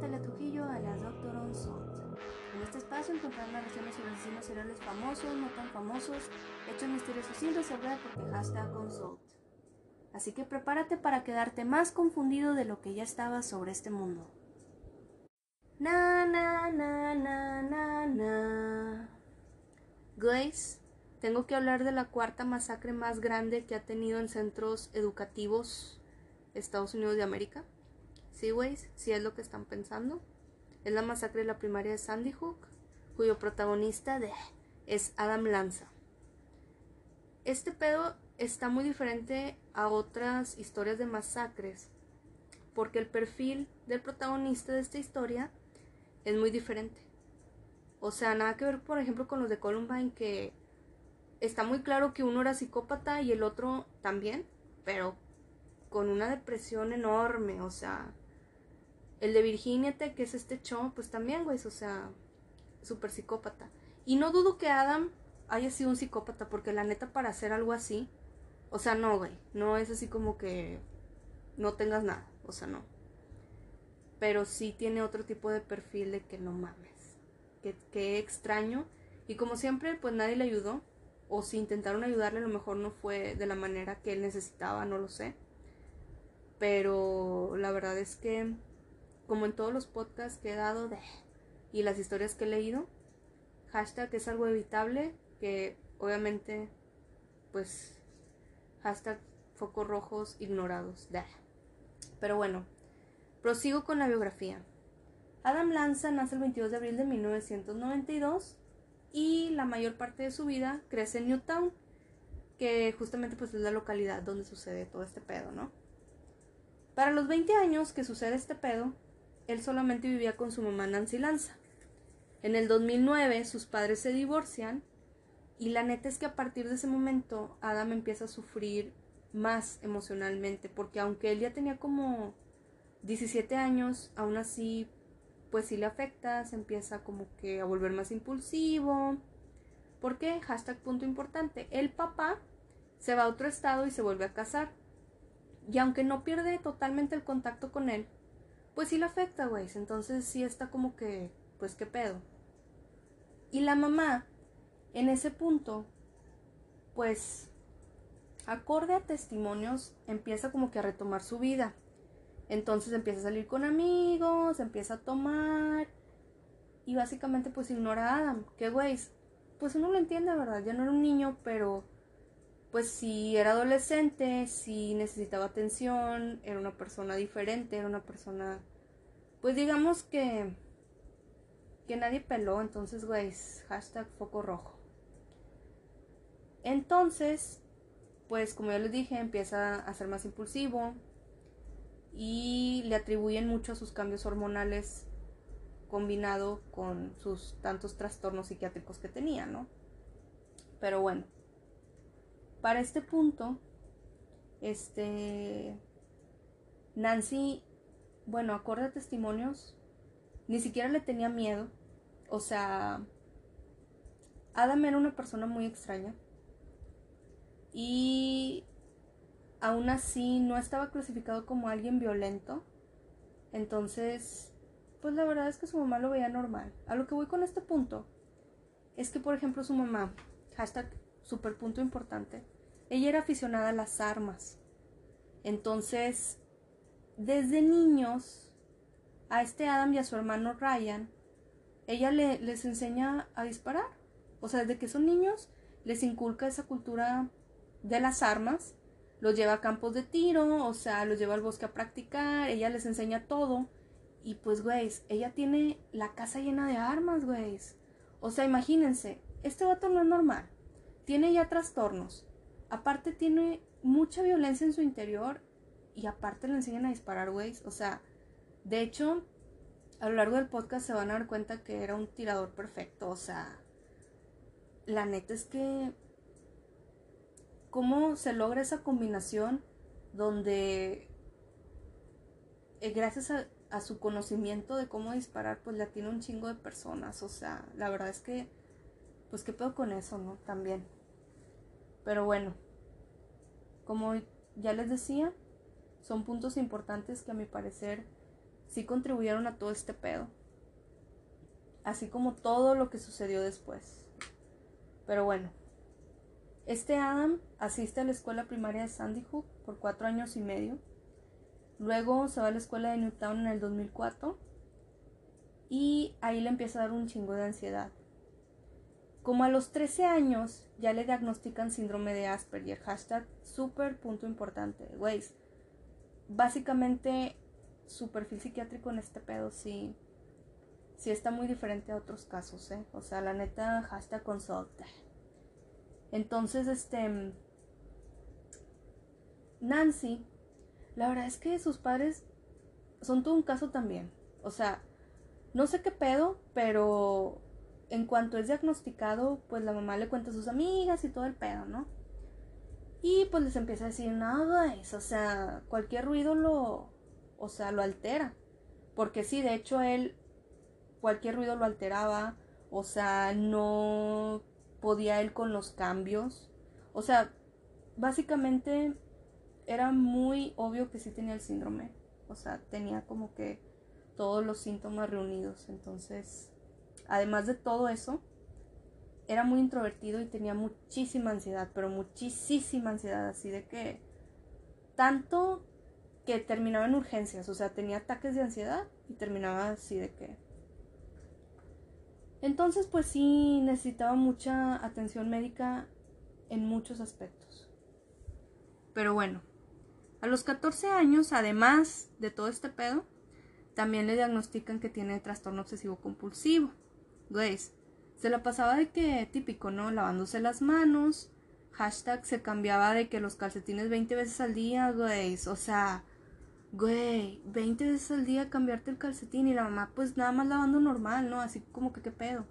Natalia Trujillo, alias Dr. Onslaught. En este espacio encontrarán narraciones sobre asesinos seriales famosos, no tan famosos, hechos misteriosos sin resolver porque hashtag Consult. Así que prepárate para quedarte más confundido de lo que ya estaba sobre este mundo. Na na na na na na. Glaze, tengo que hablar de la cuarta masacre más grande que ha tenido en centros educativos Estados Unidos de América. Sí, güeyes, sí es lo que están pensando. Es la masacre de la primaria de Sandy Hook, cuyo protagonista de, es Adam Lanza. Este pedo está muy diferente a otras historias de masacres, porque el perfil del protagonista de esta historia es muy diferente. O sea, nada que ver, por ejemplo, con los de Columbine, que está muy claro que uno era psicópata y el otro también, pero con una depresión enorme, o sea, el de Virginia Tech, que es este show, pues también, güey, o sea, súper psicópata. Y no dudo que Adam haya sido un psicópata, porque la neta para hacer algo así, o sea, no, güey, no es así como que no tengas nada, o sea, no. Pero sí tiene otro tipo de perfil de que no mames, que, que extraño. Y como siempre, pues nadie le ayudó, o si intentaron ayudarle, a lo mejor no fue de la manera que él necesitaba, no lo sé. Pero la verdad es que como en todos los podcasts que he dado de, y las historias que he leído, hashtag es algo evitable, que obviamente, pues, hashtag focos rojos ignorados. De. Pero bueno, prosigo con la biografía. Adam Lanza nace el 22 de abril de 1992 y la mayor parte de su vida crece en Newtown, que justamente pues es la localidad donde sucede todo este pedo, ¿no? Para los 20 años que sucede este pedo, él solamente vivía con su mamá Nancy Lanza. En el 2009 sus padres se divorcian y la neta es que a partir de ese momento Adam empieza a sufrir más emocionalmente porque aunque él ya tenía como 17 años, aún así pues sí le afecta, se empieza como que a volver más impulsivo. ¿Por qué? Hashtag punto importante. El papá se va a otro estado y se vuelve a casar. Y aunque no pierde totalmente el contacto con él, pues sí le afecta, güey. Entonces sí está como que, pues qué pedo. Y la mamá, en ese punto, pues, acorde a testimonios, empieza como que a retomar su vida. Entonces empieza a salir con amigos, empieza a tomar y básicamente pues ignora a Adam. Que güey, pues uno lo entiende, ¿verdad? Ya no era un niño, pero pues si era adolescente, si necesitaba atención, era una persona diferente, era una persona, pues digamos que, que nadie peló, entonces, güey, hashtag foco rojo. Entonces, pues como ya les dije, empieza a ser más impulsivo y le atribuyen mucho a sus cambios hormonales combinado con sus tantos trastornos psiquiátricos que tenía, ¿no? Pero bueno. Para este punto, este, Nancy, bueno, acorde a testimonios, ni siquiera le tenía miedo. O sea, Adam era una persona muy extraña. Y aún así no estaba clasificado como alguien violento. Entonces, pues la verdad es que su mamá lo veía normal. A lo que voy con este punto es que, por ejemplo, su mamá, hashtag super punto importante, ella era aficionada a las armas. Entonces, desde niños, a este Adam y a su hermano Ryan, ella les enseña a disparar. O sea, desde que son niños, les inculca esa cultura de las armas, los lleva a campos de tiro, o sea, los lleva al bosque a practicar, ella les enseña todo. Y pues, güey, ella tiene la casa llena de armas, güey. O sea, imagínense, este vato no es normal tiene ya trastornos, aparte tiene mucha violencia en su interior y aparte le enseñan a disparar, güey. O sea, de hecho, a lo largo del podcast se van a dar cuenta que era un tirador perfecto. O sea, la neta es que... ¿Cómo se logra esa combinación donde eh, gracias a, a, su conocimiento de cómo disparar, pues la tiene un chingo de personas? O sea, la verdad es que, pues qué pedo con eso, ¿no? También. Pero bueno, como ya les decía, son puntos importantes que a mi parecer sí contribuyeron a todo este pedo. Así como todo lo que sucedió después. Pero bueno, este Adam asiste a la escuela primaria de Sandy Hook por cuatro años y medio. Luego se va a la escuela de Newtown en el 2004 y ahí le empieza a dar un chingo de ansiedad. Como a los 13 años ya le diagnostican síndrome de Asperger, hashtag super punto importante, güey. Básicamente su perfil psiquiátrico en este pedo sí, sí está muy diferente a otros casos, ¿eh? O sea, la neta, hashtag consulta. Entonces, este... Nancy, la verdad es que sus padres son todo un caso también. O sea, no sé qué pedo, pero en cuanto es diagnosticado, pues la mamá le cuenta a sus amigas y todo el pedo, ¿no? Y pues les empieza a decir, nada, es, o sea, cualquier ruido lo, o sea, lo altera. Porque sí, de hecho él, cualquier ruido lo alteraba, o sea, no podía él con los cambios. O sea, básicamente era muy obvio que sí tenía el síndrome. O sea, tenía como que todos los síntomas reunidos. Entonces, Además de todo eso, era muy introvertido y tenía muchísima ansiedad, pero muchísima ansiedad, así de que tanto que terminaba en urgencias, o sea, tenía ataques de ansiedad y terminaba así de que... Entonces, pues sí, necesitaba mucha atención médica en muchos aspectos. Pero bueno, a los 14 años, además de todo este pedo, también le diagnostican que tiene trastorno obsesivo compulsivo. Güey, se la pasaba de que típico, ¿no? Lavándose las manos. Hashtag se cambiaba de que los calcetines 20 veces al día, güey. O sea, güey, 20 veces al día cambiarte el calcetín y la mamá pues nada más lavando normal, ¿no? Así como que qué pedo.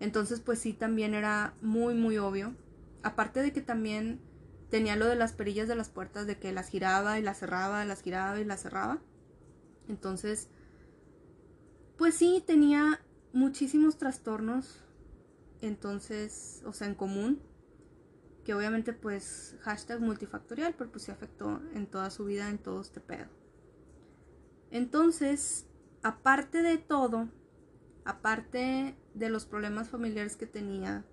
Entonces pues sí, también era muy, muy obvio. Aparte de que también tenía lo de las perillas de las puertas, de que las giraba y las cerraba, las giraba y las cerraba. Entonces, pues sí, tenía muchísimos trastornos, entonces, o sea, en común, que obviamente pues hashtag multifactorial, pero pues se afectó en toda su vida, en todo este pedo. Entonces, aparte de todo, aparte de los problemas familiares que tenía,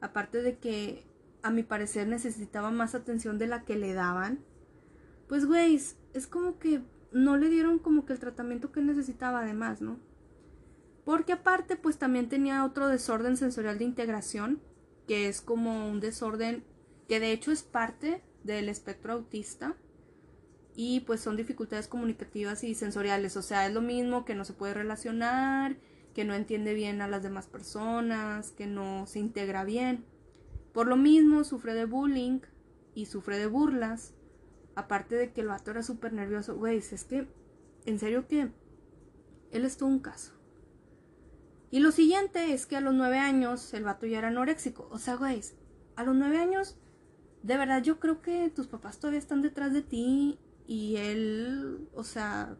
aparte de que a mi parecer necesitaba más atención de la que le daban, pues güey, es como que no le dieron como que el tratamiento que necesitaba además, ¿no? Porque aparte, pues también tenía otro desorden sensorial de integración, que es como un desorden que de hecho es parte del espectro autista. Y pues son dificultades comunicativas y sensoriales. O sea, es lo mismo que no se puede relacionar, que no entiende bien a las demás personas, que no se integra bien. Por lo mismo, sufre de bullying y sufre de burlas. Aparte de que el vato era súper nervioso. Güey, es que, en serio que él es todo un caso. Y lo siguiente es que a los nueve años el vato ya era anoréxico. O sea, güey, a los nueve años, de verdad yo creo que tus papás todavía están detrás de ti y él, o sea,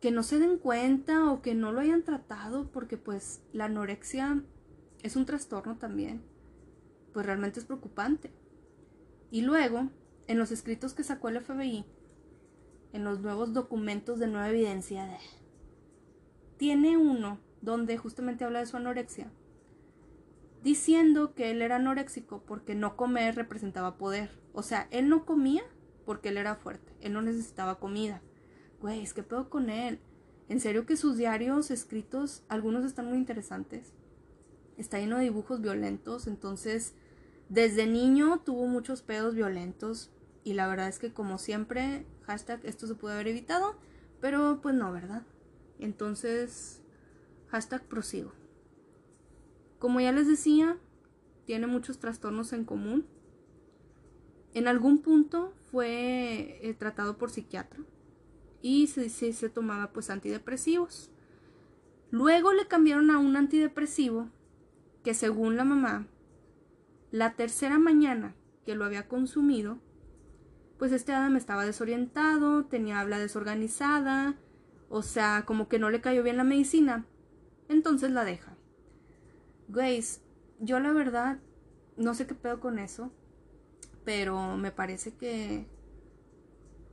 que no se den cuenta o que no lo hayan tratado porque pues la anorexia es un trastorno también. Pues realmente es preocupante. Y luego, en los escritos que sacó el FBI, en los nuevos documentos de nueva evidencia, tiene uno donde justamente habla de su anorexia, diciendo que él era anoréxico porque no comer representaba poder. O sea, él no comía porque él era fuerte, él no necesitaba comida. Güey, es que pedo con él. En serio que sus diarios escritos, algunos están muy interesantes. Está lleno de dibujos violentos, entonces desde niño tuvo muchos pedos violentos y la verdad es que como siempre, esto se puede haber evitado, pero pues no, ¿verdad? Entonces, Hashtag prosigo. Como ya les decía, tiene muchos trastornos en común. En algún punto fue eh, tratado por psiquiatra y se, tomaba pues antidepresivos. Luego le cambiaron a un antidepresivo que según la mamá, la tercera mañana que lo había consumido, pues este Adam estaba desorientado, tenía habla desorganizada, o sea, como que no le cayó bien la medicina entonces la deja. Grace, yo la verdad no sé qué pedo con eso, pero me parece que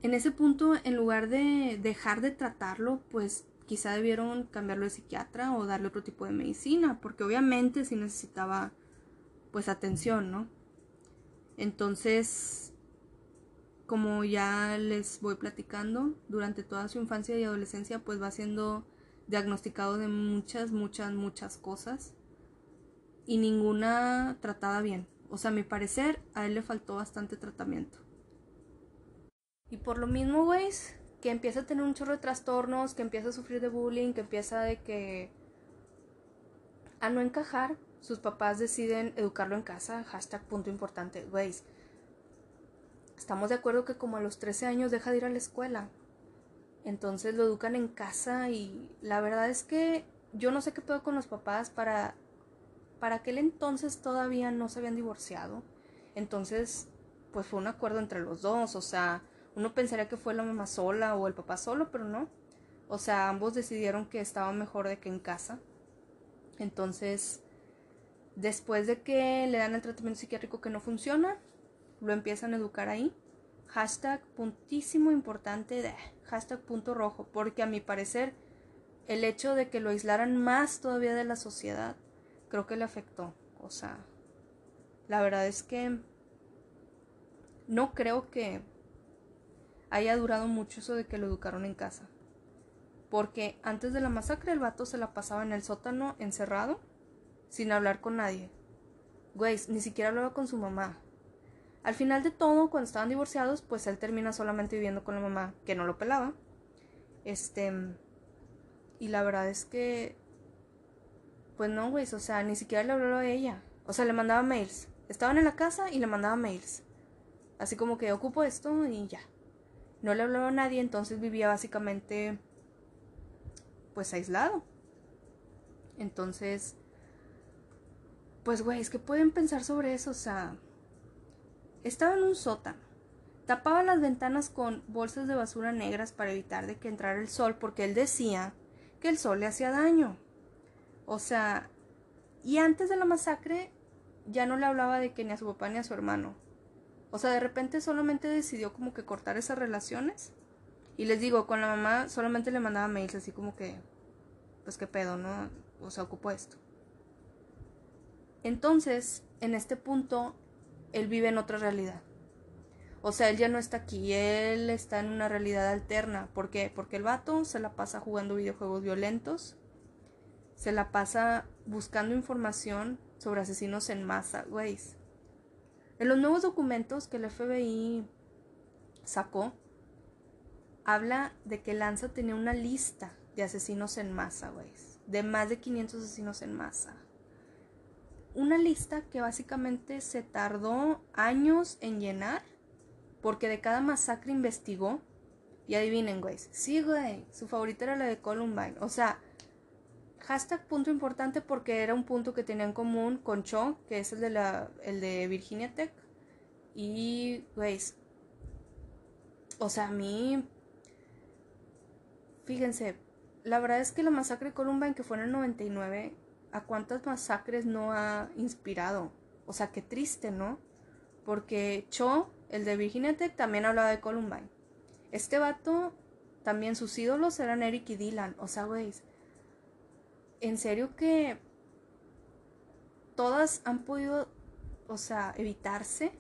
en ese punto, en lugar de dejar de tratarlo, pues quizá debieron cambiarlo de psiquiatra o darle otro tipo de medicina, porque obviamente sí necesitaba pues atención, ¿no? Entonces, como ya les voy platicando, durante toda su infancia y adolescencia pues va siendo diagnosticado de muchas, muchas, muchas cosas y ninguna tratada bien. O sea, a mi parecer, a él le faltó bastante tratamiento. Y por lo mismo, güey, que empieza a tener un chorro de trastornos, que empieza a sufrir de bullying, que empieza de que a no encajar, sus papás deciden educarlo en casa, hashtag punto importante, güey. Estamos de acuerdo que como a los 13 años deja de ir a la escuela. Entonces lo educan en casa y la verdad es que yo no sé qué pedo con los papás para para aquel entonces todavía no se habían divorciado. Entonces, pues fue un acuerdo entre los dos, o sea, uno pensaría que fue la mamá sola o el papá solo, pero no. O sea, ambos decidieron que estaba mejor de que en casa. Entonces, después de que le dan el tratamiento psiquiátrico que no funciona, lo empiezan a educar ahí. Hashtag puntísimo importante de hashtag punto rojo, porque a mi parecer el hecho de que lo aislaran más todavía de la sociedad creo que le afectó. O sea, la verdad es que no creo que haya durado mucho eso de que lo educaron en casa. Porque antes de la masacre el vato se la pasaba en el sótano encerrado, sin hablar con nadie. Güey, ni siquiera hablaba con su mamá. Al final de todo, cuando estaban divorciados, pues él termina solamente viviendo con la mamá, que no lo pelaba. Este. Y la verdad es que pues no, güey, o sea, ni siquiera le habló a ella. O sea, le mandaba mails. Estaban en la casa y le mandaba mails. Así como que ocupo esto y ya. No le hablaba a nadie, entonces vivía básicamente pues aislado. Entonces, pues güey, es que pueden pensar sobre eso, o sea, estaba en un sótano. Tapaba las ventanas con bolsas de basura negras para evitar de que entrara el sol porque él decía que el sol le hacía daño. O sea, y antes de la masacre ya no le hablaba de que ni a su papá ni a su hermano. O sea, de repente solamente decidió como que cortar esas relaciones. Y les digo, con la mamá solamente le mandaba mails así como que, pues qué pedo, ¿no? O sea, ocupó esto. Entonces, en este punto, él vive en otra realidad. O sea, él ya no está aquí, él está en una realidad alterna. ¿Por qué? Porque el vato se la pasa jugando videojuegos violentos, se la pasa buscando información sobre asesinos en masa, güey. En los nuevos documentos que el FBI sacó, habla de que Lanza tenía una lista de asesinos en masa, güey. De más de 500 asesinos en masa. Una lista que básicamente se tardó años en llenar porque de cada masacre investigó. Y adivinen, güey. Sí, güey. Su favorita era la de Columbine. O sea, Hashtag punto importante porque era un punto que tenía en común con Cho, que es el de, la, el de Virginia Tech. Y, güeyes, o sea, a mí, fíjense, la verdad es que la masacre de Columbine, que fue en el 99, ¿a cuántas masacres no ha inspirado? O sea, qué triste, ¿no? Porque Cho, el de Virginia Tech, también hablaba de Columbine. Este vato, también sus ídolos eran Eric y Dylan. O sea, güeyes en serio que todas han podido, o sea, evitarse,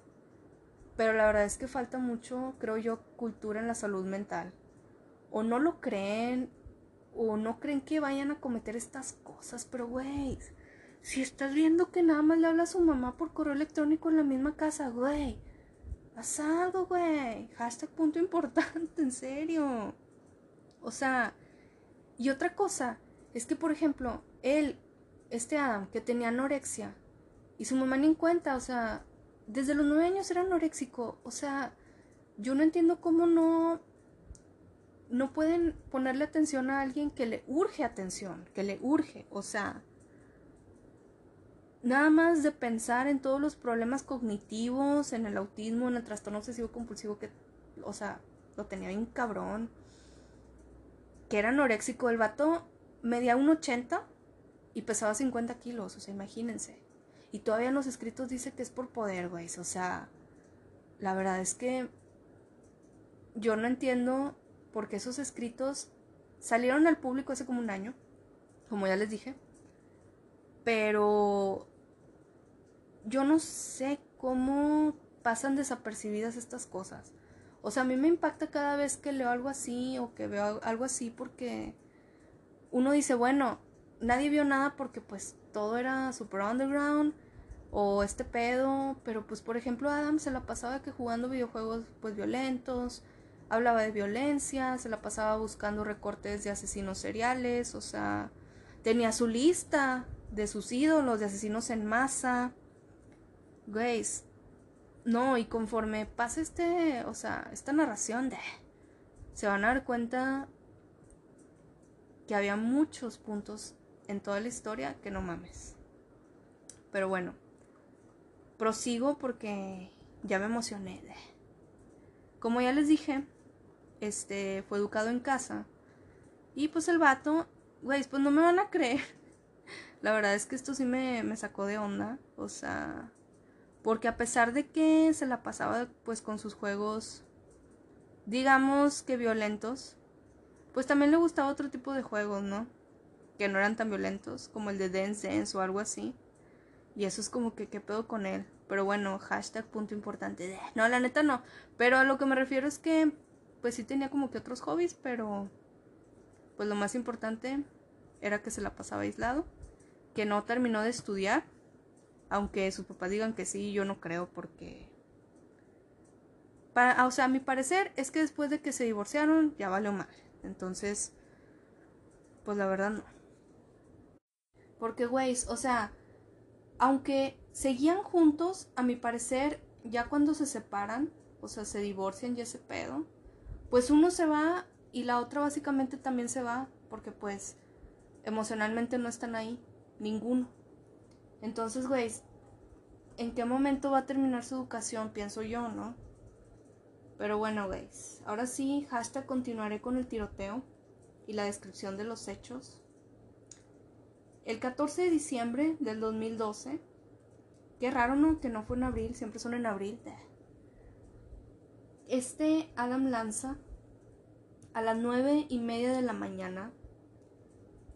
pero la verdad es que falta mucho, creo yo, cultura en la salud mental. O no lo creen, o no creen que vayan a cometer estas cosas, pero güey, si estás viendo que nada más le habla a su mamá por correo electrónico en la misma casa, güey, haz algo, güey. Hashtag punto importante, en serio. O sea, y otra cosa, es que, por ejemplo, él, este Adam, que tenía anorexia, y su mamá ni en cuenta, o sea, desde los nueve años era anoréxico, o sea, yo no entiendo cómo no, no pueden ponerle atención a alguien que le urge atención, que le urge, o sea, nada más de pensar en todos los problemas cognitivos, en el autismo, en el trastorno obsesivo compulsivo que, o sea, lo tenía bien cabrón, que era anoréxico, el vato medía un 80 y pesaba 50 kilos, o sea, imagínense. Y todavía en los escritos dice que es por poder, güey. O sea, la verdad es que yo no entiendo por qué esos escritos salieron al público hace como un año, como ya les dije, pero yo no sé cómo pasan desapercibidas estas cosas. O sea, a mí me impacta cada vez que leo algo así o que veo algo así porque uno dice, bueno, nadie vio nada porque pues todo era super underground o este pedo, pero pues por ejemplo Adam se la pasaba que jugando videojuegos pues violentos, hablaba de violencia, se la pasaba buscando recortes de asesinos seriales, o sea, tenía su lista de sus ídolos, de asesinos en masa. Grace, no, y conforme pasa este, o sea, esta narración de... Se van a dar cuenta que había muchos puntos en toda la historia que no mames. Pero bueno, prosigo porque ya me emocioné. Como ya les dije, este fue educado en casa. Y pues el vato, güey, pues no me van a creer. La verdad es que esto sí me, me sacó de onda. O sea, porque a pesar de que se la pasaba pues con sus juegos digamos que violentos, pues también le gustaba otro tipo de juegos, ¿no? Que no eran tan violentos, como el de Dance Dance o algo así. Y eso es como que qué pedo con él. Pero bueno, hashtag punto importante. No, la neta no. Pero a lo que me refiero es que pues sí tenía como que otros hobbies, pero pues lo más importante era que se la pasaba aislado, que no terminó de estudiar aunque sus papás digan que sí, yo no creo porque... Para, o sea, a mi parecer es que después de que se divorciaron ya valió mal. Entonces, pues la verdad no. Porque, güey, o sea, aunque seguían juntos, a mi parecer, ya cuando se separan, o sea, se divorcian y ese pedo, pues uno se va y la otra básicamente también se va, porque pues emocionalmente no están ahí, ninguno. Entonces, güey, ¿en qué momento va a terminar su educación? Pienso yo, ¿no? Pero bueno, güey, ahora sí, hashtag continuaré con el tiroteo y la descripción de los hechos. El 14 de diciembre del 2012, qué raro, ¿no? Que no fue en abril, siempre son en abril. Este Adam Lanza, a las nueve y media de la mañana,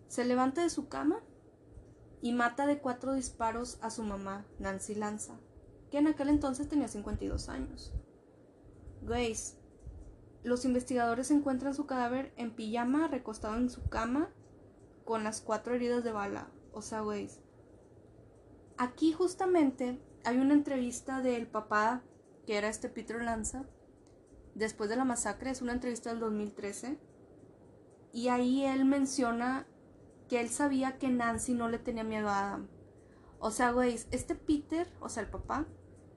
se levanta de su cama y mata de cuatro disparos a su mamá, Nancy Lanza, que en aquel entonces tenía 52 años. Grace. Los investigadores encuentran su cadáver en pijama, recostado en su cama, con las cuatro heridas de bala. O sea, Grace. Aquí justamente hay una entrevista del papá, que era este Peter Lanza, después de la masacre, es una entrevista del 2013, y ahí él menciona que él sabía que Nancy no le tenía miedo a Adam. O sea, güey, este Peter, o sea, el papá,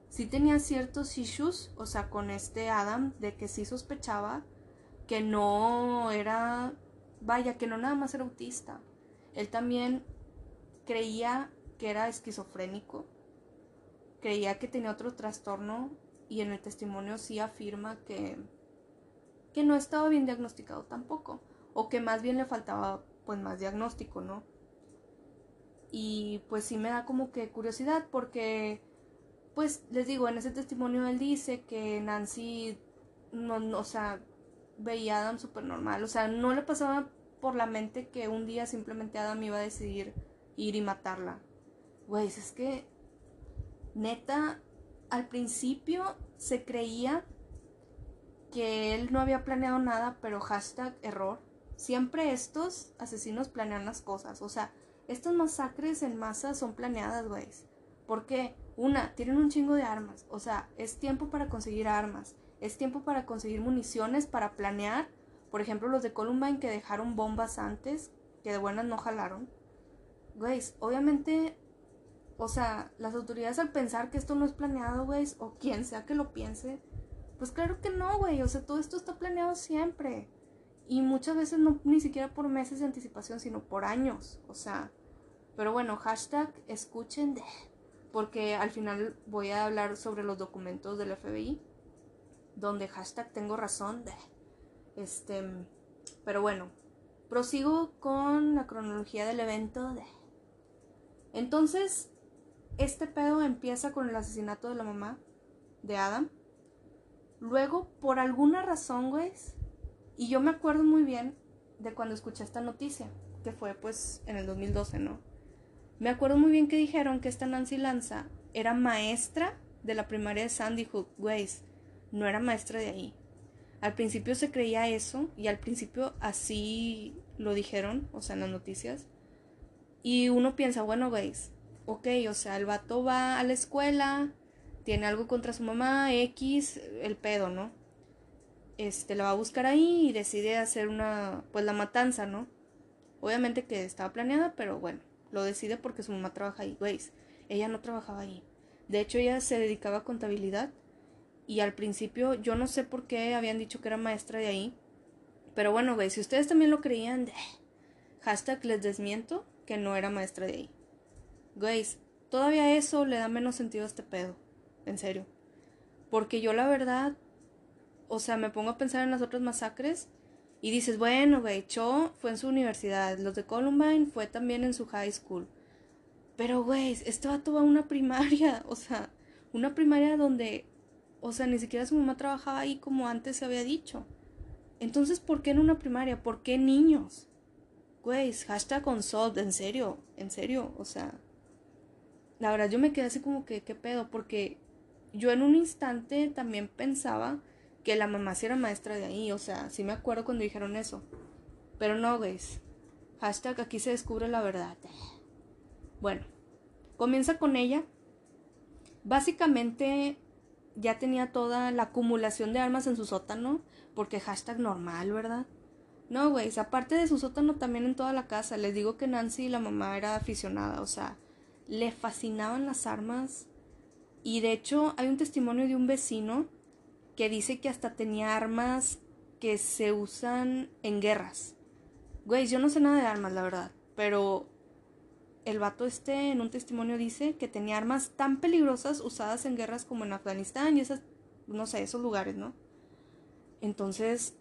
sí tenía ciertos issues, o sea, con este Adam, de que sí sospechaba que no era, vaya, que no nada más era autista. Él también creía que era esquizofrénico, creía que tenía otro trastorno y en el testimonio sí afirma que, que no estaba bien diagnosticado tampoco, o que más bien le faltaba pues más diagnóstico, ¿no? Y pues sí me da como que curiosidad porque, pues les digo, en ese testimonio él dice que Nancy, no, o sea, veía a Adam súper normal, o sea, no le pasaba por la mente que un día simplemente Adam iba a decidir ir y matarla. Güey, es que, neta, al principio se creía que él no había planeado nada, pero hashtag error Siempre estos asesinos planean las cosas. O sea, estas masacres en masa son planeadas, güey. Porque, una, tienen un chingo de armas. O sea, es tiempo para conseguir armas. Es tiempo para conseguir municiones, para planear. Por ejemplo, los de Columbine que dejaron bombas antes, que de buenas no jalaron. Güey, obviamente, o sea, las autoridades al pensar que esto no es planeado, güey, o quien sea que lo piense, pues claro que no, güey. O sea, todo esto está planeado siempre. Y muchas veces no ni siquiera por meses de anticipación, sino por años. O sea, pero bueno, hashtag escuchen de, porque al final voy a hablar sobre los documentos del FBI, donde hashtag tengo razón de. Este, pero bueno, prosigo con la cronología del evento de. Entonces, este pedo empieza con el asesinato de la mamá de Adam Luego, por alguna razón, güey, y yo me acuerdo muy bien de cuando escuché esta noticia, que fue pues en el 2012, ¿no? Me acuerdo muy bien que dijeron que esta Nancy Lanza era maestra de la primaria de Sandy Hook, güey, no era maestra de ahí. Al principio se creía eso y al principio así lo dijeron, o sea, en las noticias. Y uno piensa, bueno, güey, ok, o sea, el vato va a la escuela, tiene algo contra su mamá, X, el pedo, ¿no? Este, la va a buscar ahí y decide hacer una, pues la matanza, ¿no? Obviamente que estaba planeada, pero bueno, lo decide porque su mamá trabaja ahí, güey. Ella no trabajaba ahí. De hecho, ella se dedicaba a contabilidad y al principio yo no sé por qué habían dicho que era maestra de ahí. Pero bueno, güey, si ustedes también lo creían, hashtag les desmiento que no era maestra de ahí. Güey, todavía eso le da menos sentido a este pedo. En serio. Porque yo la verdad, o sea, me pongo a pensar en las otras masacres y dices, bueno, güey, Cho fue en su universidad, los de Columbine fue también en su high school. Pero, güey, esto va toda una primaria, o sea, una primaria donde, o sea, ni siquiera su mamá trabajaba ahí como antes se había dicho. Entonces, ¿por qué en una primaria? ¿Por qué niños? Güey, hashtag consult, en serio, en serio, o sea, la verdad yo me quedé así como que, ¿qué pedo? Porque yo en un instante también pensaba que la mamá sí era maestra de ahí, o sea, sí me acuerdo cuando dijeron eso. Pero no, guys. Hashtag aquí se descubre la verdad. Bueno, comienza con ella. Básicamente ya tenía toda la acumulación de armas en su sótano, porque hashtag normal, ¿verdad? No, güey, aparte de su sótano también en toda la casa. Les digo que Nancy, la mamá, era aficionada, o sea, le fascinaban las armas y de hecho hay un testimonio de un vecino que dice que hasta tenía armas que se usan en guerras. Güey, yo no sé nada de armas, la verdad, pero el vato este en un testimonio dice que tenía armas tan peligrosas usadas en guerras como en Afganistán y esas, no sé, esos lugares, ¿no? Entonces,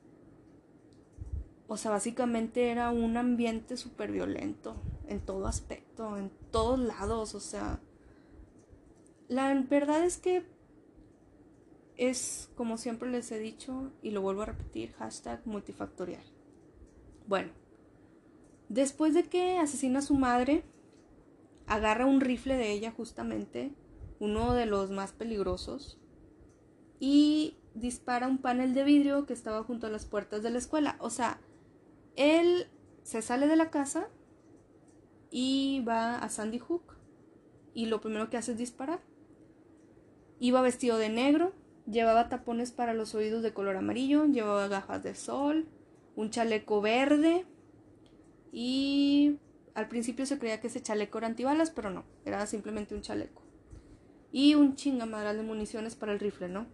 o sea, básicamente era un ambiente súper violento en todo aspecto, en todos lados, o sea, la verdad es que es, como siempre les he dicho, y lo vuelvo a repetir, hashtag multifactorial. Bueno, después de que asesina a su madre, agarra un rifle de ella justamente, uno de los más peligrosos, y dispara un panel de vidrio que estaba junto a las puertas de la escuela. O sea, él se sale de la casa y va a Sandy Hook y lo primero que hace es disparar. Iba vestido de negro, llevaba tapones para los oídos de color amarillo, llevaba gafas de sol, un chaleco verde y al principio se creía que ese chaleco era antibalas, pero no, era simplemente un chaleco. Y un chingamadral de municiones para el rifle, ¿no?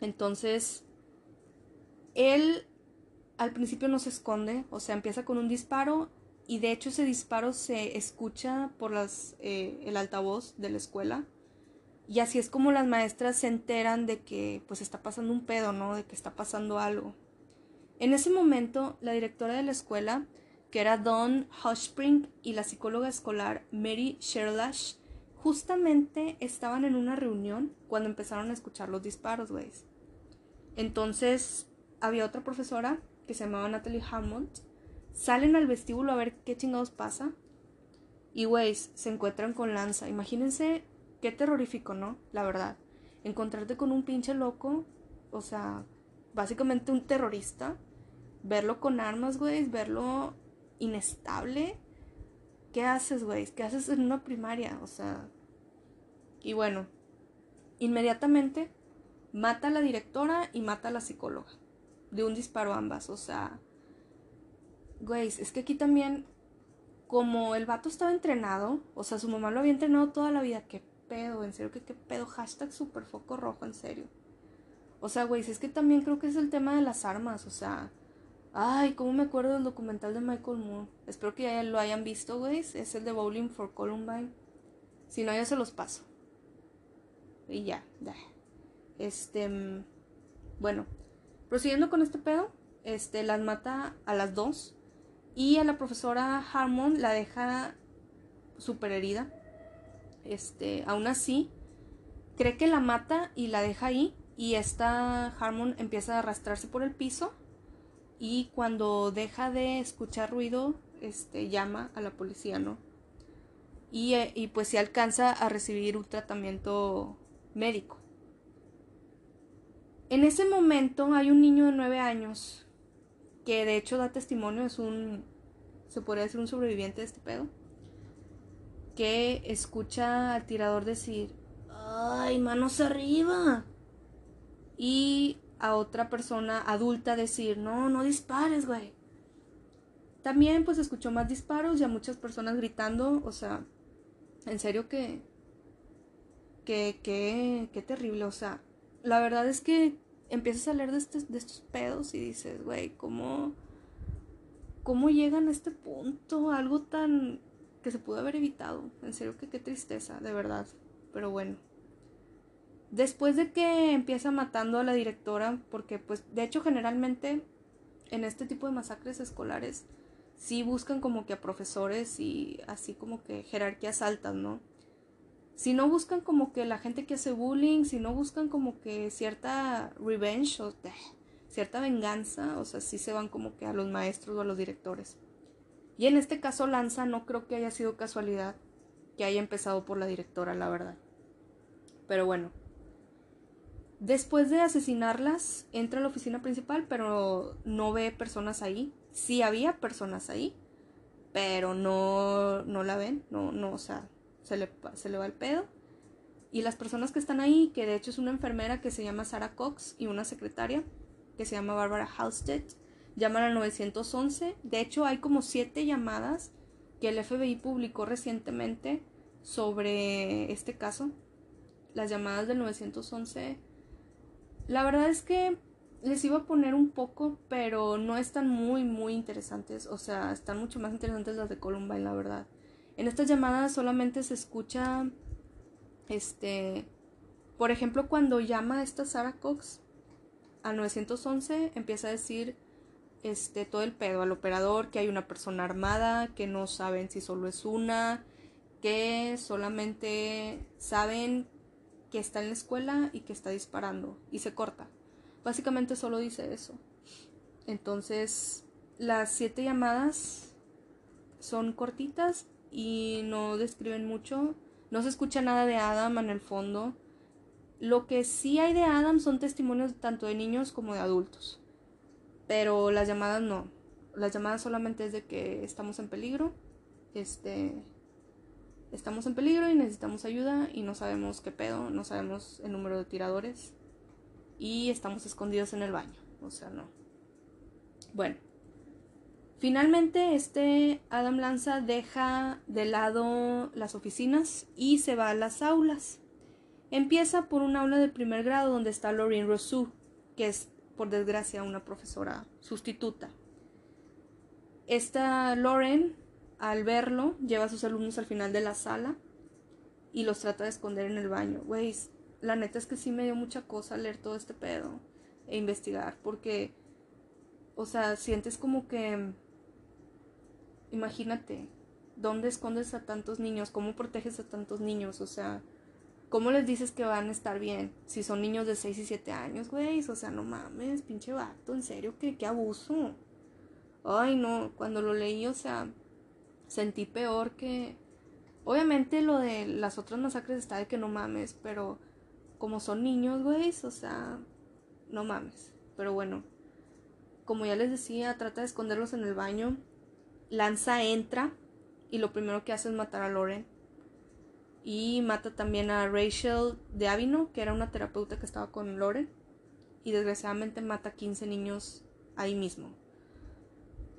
Entonces, él al principio no se esconde, o sea, empieza con un disparo y de hecho ese disparo se escucha por las, eh, el altavoz de la escuela y así es como las maestras se enteran de que pues está pasando un pedo, ¿no? De que está pasando algo. En ese momento, la directora de la escuela, que era Dawn Hushspring, y la psicóloga escolar Mary Sherlash, justamente estaban en una reunión cuando empezaron a escuchar los disparos, güey. Entonces, había otra profesora que se llamaba Natalie Hammond. Salen al vestíbulo a ver qué chingados pasa. Y, güey, se encuentran con Lanza. Imagínense Qué terrorífico, ¿no? La verdad. Encontrarte con un pinche loco, o sea, básicamente un terrorista, verlo con armas, güey, verlo inestable. ¿Qué haces, güey? ¿Qué haces en una primaria? O sea, y bueno, inmediatamente mata a la directora y mata a la psicóloga. De un disparo ambas, o sea, güey, es que aquí también, como el vato estaba entrenado, o sea, su mamá lo había entrenado toda la vida, qué pedo, en serio, que qué pedo, hashtag super foco rojo, en serio. O sea, güey, es que también creo que es el tema de las armas, o sea, ay, cómo me acuerdo del documental de Michael Moore. Espero que ya lo hayan visto, güey, es el de Bowling for Columbine. Si no, ya se los paso. Y ya, ya. Este, mm, bueno, prosiguiendo con este pedo, este, las mata a las dos. Y a la profesora Harmon la deja súper herida este, aún así, cree que la mata y la deja ahí y esta Harmon empieza a arrastrarse por el piso y cuando deja de escuchar ruido, este, llama a la policía, ¿no? Y, eh, y pues se alcanza a recibir un tratamiento médico. En ese momento hay un niño de nueve años que de hecho da testimonio, es un, se podría decir un sobreviviente de este pedo, que escucha al tirador decir, ay, manos arriba. Y a otra persona adulta decir, no, no dispares, güey. También pues escuchó más disparos y a muchas personas gritando, o sea, en serio que, que, que, qué terrible, o sea, la verdad es que empiezas a leer de, de estos pedos y dices, güey, ¿cómo, ¿cómo llegan a este punto? Algo tan que se pudo haber evitado. En serio que qué tristeza, de verdad. Pero bueno. Después de que empieza matando a la directora, porque pues de hecho generalmente en este tipo de masacres escolares sí buscan como que a profesores y así como que jerarquías altas, ¿no? Si no buscan como que la gente que hace bullying, si no buscan como que cierta revenge o cierta venganza, o sea, sí se van como que a los maestros o a los directores. Y en este caso Lanza no creo que haya sido casualidad que haya empezado por la directora, la verdad. Pero bueno. Después de asesinarlas, entra a la oficina principal, pero no ve personas ahí. Sí había personas ahí, pero no, no la ven, no, no, o sea, se le, se le va el pedo. Y las personas que están ahí, que de hecho es una enfermera que se llama Sarah Cox y una secretaria que se llama Barbara Halstead, llaman al 911. De hecho, hay como siete llamadas que el FBI publicó recientemente sobre este caso. Las llamadas del 911 la verdad es que les iba a poner un poco, pero no están muy, muy interesantes. O sea, están mucho más interesantes las de Columbine, la verdad. En estas llamadas solamente se escucha, este, por ejemplo, cuando llama esta Sarah Cox al 911, empieza a decir, este, todo el pedo al operador, que hay una persona armada, que no saben si solo es una, que solamente saben que está en la escuela y que está disparando y se corta. Básicamente solo dice eso. Entonces, las siete llamadas son cortitas y no describen mucho. No se escucha nada de Adam en el fondo. Lo que sí hay de Adam son testimonios tanto de niños como de adultos. Pero las llamadas no. Las llamadas solamente es de que estamos en peligro. Este, estamos en peligro y necesitamos ayuda y no sabemos qué pedo, no sabemos el número de tiradores y estamos escondidos en el baño, o sea, no. Bueno, finalmente este Adam Lanza deja de lado las oficinas y se va a las aulas. Empieza por un aula de primer grado donde está Lorraine Rousseau, que es por desgracia una profesora sustituta. Esta Lauren al verlo, lleva a sus alumnos al final de la sala y los trata de esconder en el baño. Güey, la neta es que sí me dio mucha cosa leer todo este pedo e investigar, porque, o sea, sientes como que, imagínate, ¿dónde escondes a tantos niños? ¿Cómo proteges a tantos niños? O sea, ¿cómo les dices que van a estar bien? Si son niños de 6 y 7 años, güey, o sea, no mames, pinche vato, en serio, qué, qué abuso. Ay, no, cuando lo leí, o sea, sentí peor que... Obviamente lo de las otras masacres está de que no mames, pero como son niños, güey, o sea, no mames. Pero bueno, como ya les decía, trata de esconderlos en el baño. Lanza entra y lo primero que hace es matar a Loren. Y mata también a Rachel de Avino, que era una terapeuta que estaba con Loren. Y desgraciadamente mata a 15 niños ahí mismo.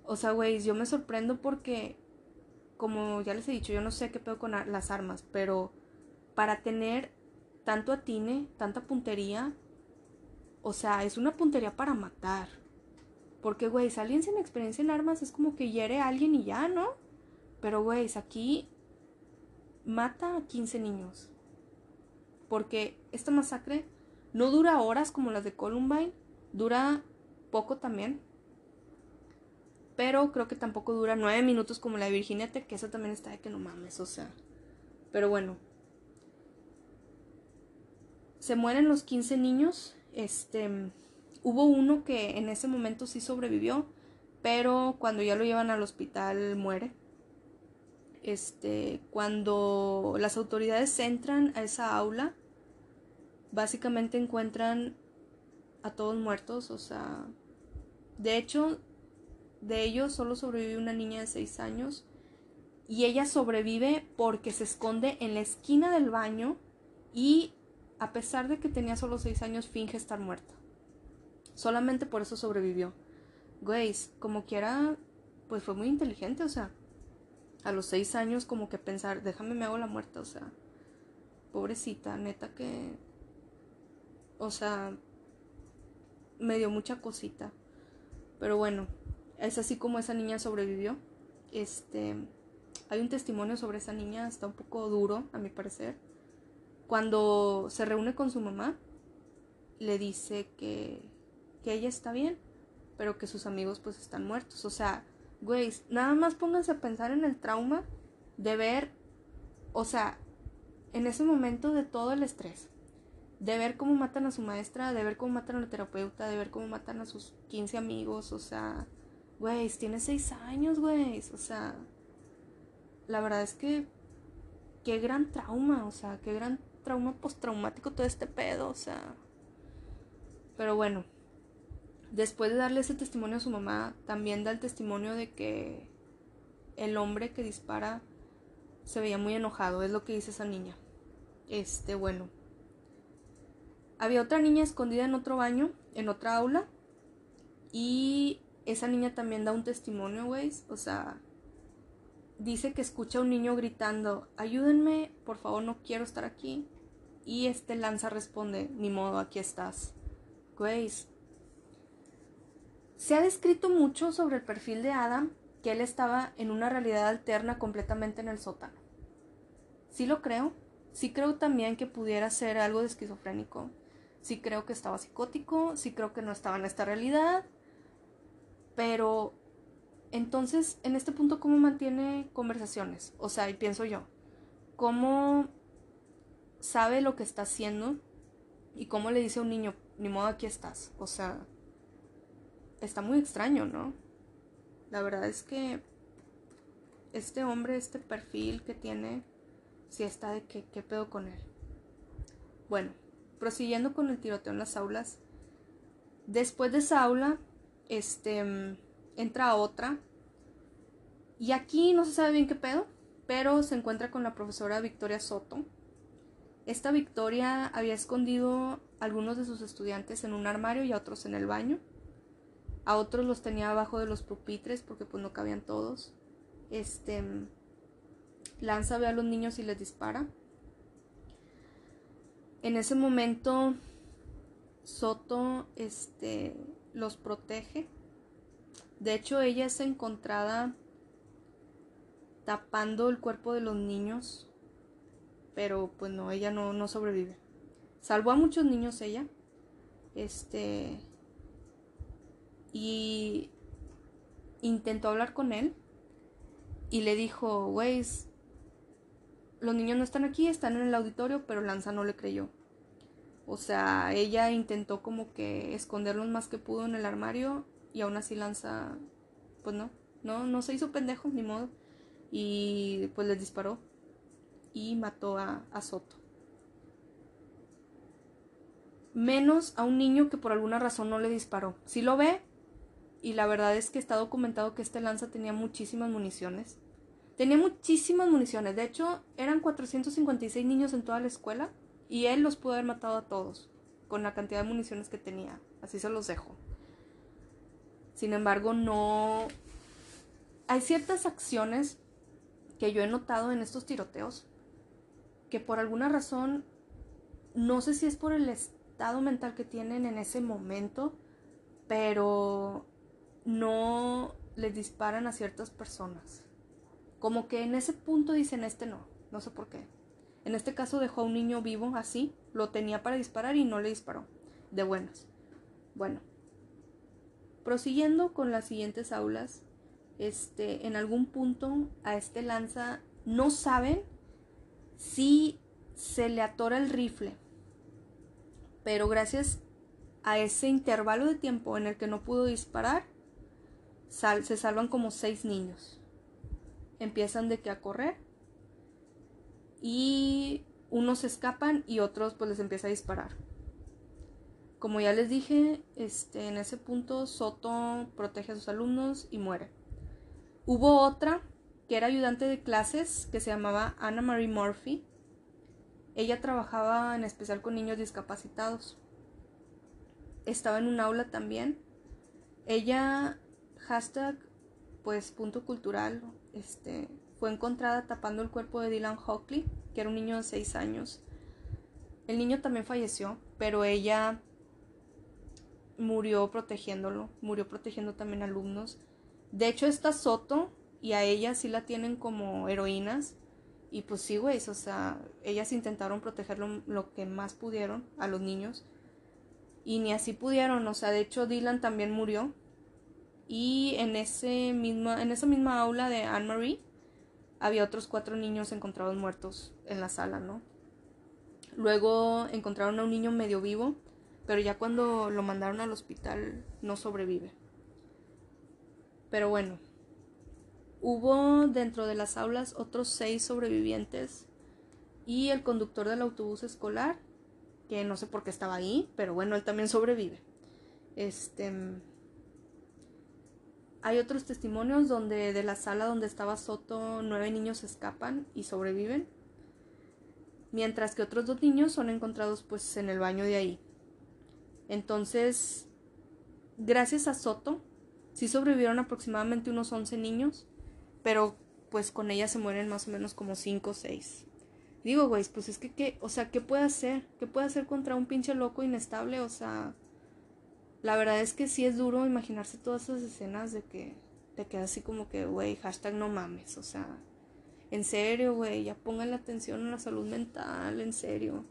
O sea, güey, yo me sorprendo porque como ya les he dicho, yo no sé qué pedo con las armas, pero para tener tanto atine, tanta puntería, o sea, es una puntería para matar. Porque, güey, alguien sin experiencia en armas es como que hiere a alguien y ya, ¿no? Pero, güey, aquí mata a 15 niños. Porque esta masacre no dura horas como las de Columbine, dura poco también pero creo que tampoco dura nueve minutos como la de Virginia Tech, que esa también está de que no mames, o sea. Pero bueno. Se mueren los 15 niños. Este, hubo uno que en ese momento sí sobrevivió, pero cuando ya lo llevan al hospital muere. Este, cuando las autoridades entran a esa aula, básicamente encuentran a todos muertos, o sea, de hecho, de ellos solo sobrevive una niña de 6 años y ella sobrevive porque se esconde en la esquina del baño y a pesar de que tenía solo 6 años finge estar muerta. Solamente por eso sobrevivió. Grace, como quiera, pues fue muy inteligente, o sea, a los 6 años como que pensar, déjame me hago la muerta, o sea, pobrecita, neta que, o sea, me dio mucha cosita. Pero bueno, es así como esa niña sobrevivió. Este, hay un testimonio sobre esa niña, está un poco duro, a mi parecer. Cuando se reúne con su mamá, le dice que, que ella está bien, pero que sus amigos pues están muertos. O sea, güey, nada más pónganse a pensar en el trauma de ver, o sea, en ese momento de todo el estrés de ver cómo matan a su maestra, de ver cómo matan a la terapeuta, de ver cómo matan a sus 15 amigos, o sea, güey, tiene 6 años, güey, o sea, la verdad es que, qué gran trauma, o sea, qué gran trauma postraumático todo este pedo, o sea, pero bueno, después de darle ese testimonio a su mamá, también da el testimonio de que el hombre que dispara se veía muy enojado, es lo que dice esa niña. Este, bueno, había otra niña escondida en otro baño, en otra aula. Y esa niña también da un testimonio, güey. O sea, dice que escucha a un niño gritando, ayúdenme, por favor, no quiero estar aquí. Y este Lanza responde, ni modo, aquí estás. Güey. Se ha descrito mucho sobre el perfil de Adam, que él estaba en una realidad alterna completamente en el sótano. Sí lo creo. Sí creo también que pudiera ser algo de esquizofrénico. Sí creo que estaba psicótico, sí creo que no estaba en esta realidad, pero entonces en este punto cómo mantiene conversaciones, o sea, y pienso yo, cómo sabe lo que está haciendo y cómo le dice a un niño, ni modo aquí estás, o sea, está muy extraño, ¿no? La verdad es que este hombre, este perfil que tiene, sí está de qué pedo con él. Bueno, prosiguiendo con el tiroteo en las aulas. Después de esa aula, este, entra otra. Y aquí no se sabe bien qué pedo, pero se encuentra con la profesora Victoria Soto. Esta Victoria había escondido a algunos de sus estudiantes en un armario y a otros en el baño. A otros los tenía abajo de los pupitres porque pues no cabían todos. Este lanza ve a los niños y les dispara. En ese momento Soto este, los protege. De hecho, ella es encontrada tapando el cuerpo de los niños, pero pues no, ella no, no sobrevive. Salvó a muchos niños ella. Este. Y intentó hablar con él. Y le dijo, güey, los niños no están aquí, están en el auditorio, pero Lanza no le creyó. O sea, ella intentó como que esconderlos más que pudo en el armario y aún así Lanza, pues no, no, no se hizo pendejo, ni modo. Y pues les disparó y mató a, a Soto. Menos a un niño que por alguna razón no le disparó. Si lo ve, y la verdad es que está documentado que este lanza tenía muchísimas municiones. Tenía muchísimas municiones. De hecho, eran 456 niños en toda la escuela. Y él los pudo haber matado a todos. Con la cantidad de municiones que tenía. Así se los dejo. Sin embargo, no... Hay ciertas acciones que yo he notado en estos tiroteos. Que por alguna razón... No sé si es por el estado mental que tienen en ese momento. Pero no les disparan a ciertas personas. Como que en ese punto dicen este no, no sé por qué. En este caso dejó a un niño vivo así, lo tenía para disparar y no le disparó. De buenas. Bueno. Prosiguiendo con las siguientes aulas, este, en algún punto a este lanza no saben si se le atora el rifle. Pero gracias a ese intervalo de tiempo en el que no pudo disparar, se salvan como seis niños. Empiezan de que a correr y unos escapan y otros pues les empieza a disparar. Como ya les dije, este, en ese punto Soto protege a sus alumnos y muere. Hubo otra que era ayudante de clases que se llamaba Anna Marie Murphy. Ella trabajaba en especial con niños discapacitados. Estaba en un aula también. Ella, hashtag, pues punto cultural, este, fue encontrada tapando el cuerpo de Dylan Hockley, que era un niño de 6 años. El niño también falleció, pero ella murió protegiéndolo, murió protegiendo también alumnos. De hecho, esta Soto y a ella sí la tienen como heroínas. Y pues sí, güey, o sea, ellas intentaron protegerlo lo que más pudieron a los niños. Y ni así pudieron, o sea, de hecho Dylan también murió. Y en, ese misma, en esa misma aula de Anne-Marie había otros cuatro niños encontrados muertos en la sala, ¿no? Luego encontraron a un niño medio vivo, pero ya cuando lo mandaron al hospital no sobrevive. Pero bueno, hubo dentro de las aulas otros seis sobrevivientes y el conductor del autobús escolar, que no sé por qué estaba ahí, pero bueno, él también sobrevive. Este hay otros testimonios donde de la sala donde estaba Soto nueve niños escapan y sobreviven, mientras que otros dos niños son encontrados pues en el baño de ahí. Entonces, gracias a Soto, sí sobrevivieron aproximadamente unos 11 niños, pero pues con ella se mueren más o menos como 5 o 6. Digo, güey, pues es que, ¿qué? O sea, ¿qué puede hacer? ¿Qué puede hacer contra un pinche loco inestable? O sea, la verdad es que sí es duro imaginarse todas esas escenas de que te quedas así como que, güey, hashtag no mames, o sea, en serio, güey, ya pongan la atención en la salud mental, en serio,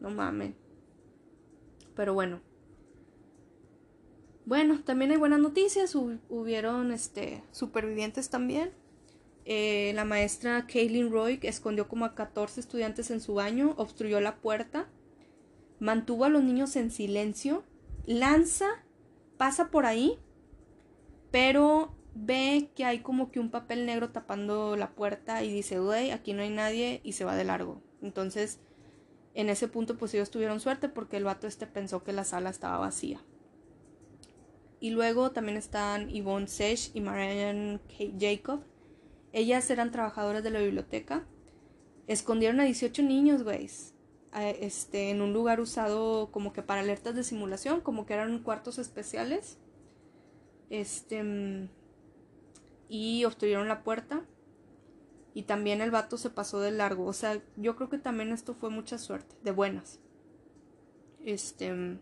no mames. Pero bueno. Bueno, también hay buenas noticias, hubieron este, supervivientes también. Eh, la maestra Kaylin Roy escondió como a 14 estudiantes en su baño, obstruyó la puerta, mantuvo a los niños en silencio lanza, pasa por ahí, pero ve que hay como que un papel negro tapando la puerta y dice, güey, aquí no hay nadie y se va de largo. Entonces, en ese punto pues ellos tuvieron suerte porque el vato este pensó que la sala estaba vacía. Y luego también están Yvonne Sesh y Marianne Jacob. Ellas eran trabajadoras de la biblioteca. Escondieron a 18 niños, güey este, en un lugar usado como que para alertas de simulación, como que eran cuartos especiales. Este, y obstruyeron la puerta. Y también el vato se pasó de largo. O sea, yo creo que también esto fue mucha suerte, de buenas. Este.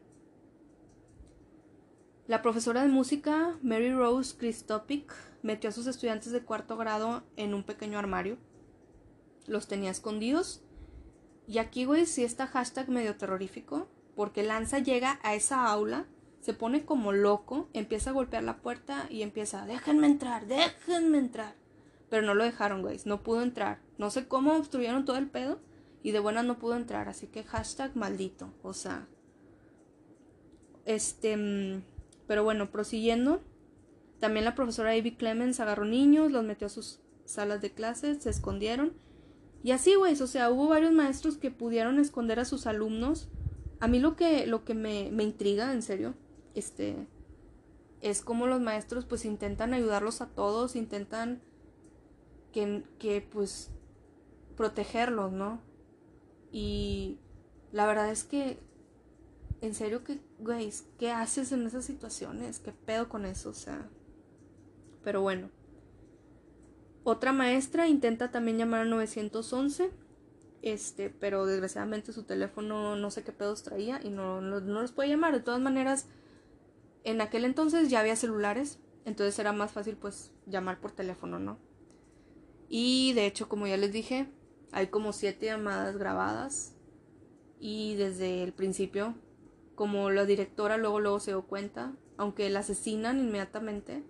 La profesora de música, Mary Rose Christopic, metió a sus estudiantes de cuarto grado en un pequeño armario. Los tenía escondidos y aquí, güey, sí está hashtag medio terrorífico, porque Lanza llega a esa aula, se pone como loco, empieza a golpear la puerta y empieza, déjenme entrar, déjenme entrar. Pero no lo dejaron, güey, no pudo entrar. No sé cómo obstruyeron todo el pedo y de buena no pudo entrar, así que hashtag maldito, o sea. Este, mm, pero bueno, prosiguiendo. También la profesora Ivy Clemens agarró niños, los metió a sus salas de clases, se escondieron y así, güey, o sea, hubo varios maestros que pudieron esconder a sus alumnos. A mí lo que, lo que me, me intriga, en serio, este, es como los maestros pues intentan ayudarlos a todos, intentan que, que pues protegerlos, ¿no? Y la verdad es que, en serio que, güey, ¿qué haces en esas situaciones? ¿Qué pedo con eso? O sea, pero bueno. Otra maestra intenta también llamar al 911, este, pero desgraciadamente su teléfono no sé qué pedos traía y no, no, los puede llamar. De todas maneras, en aquel entonces ya había celulares, entonces era más fácil pues llamar por teléfono, ¿no? Y de hecho, como ya les dije, hay como siete llamadas grabadas y desde el principio, como la directora luego luego se dio cuenta, aunque la asesinan inmediatamente,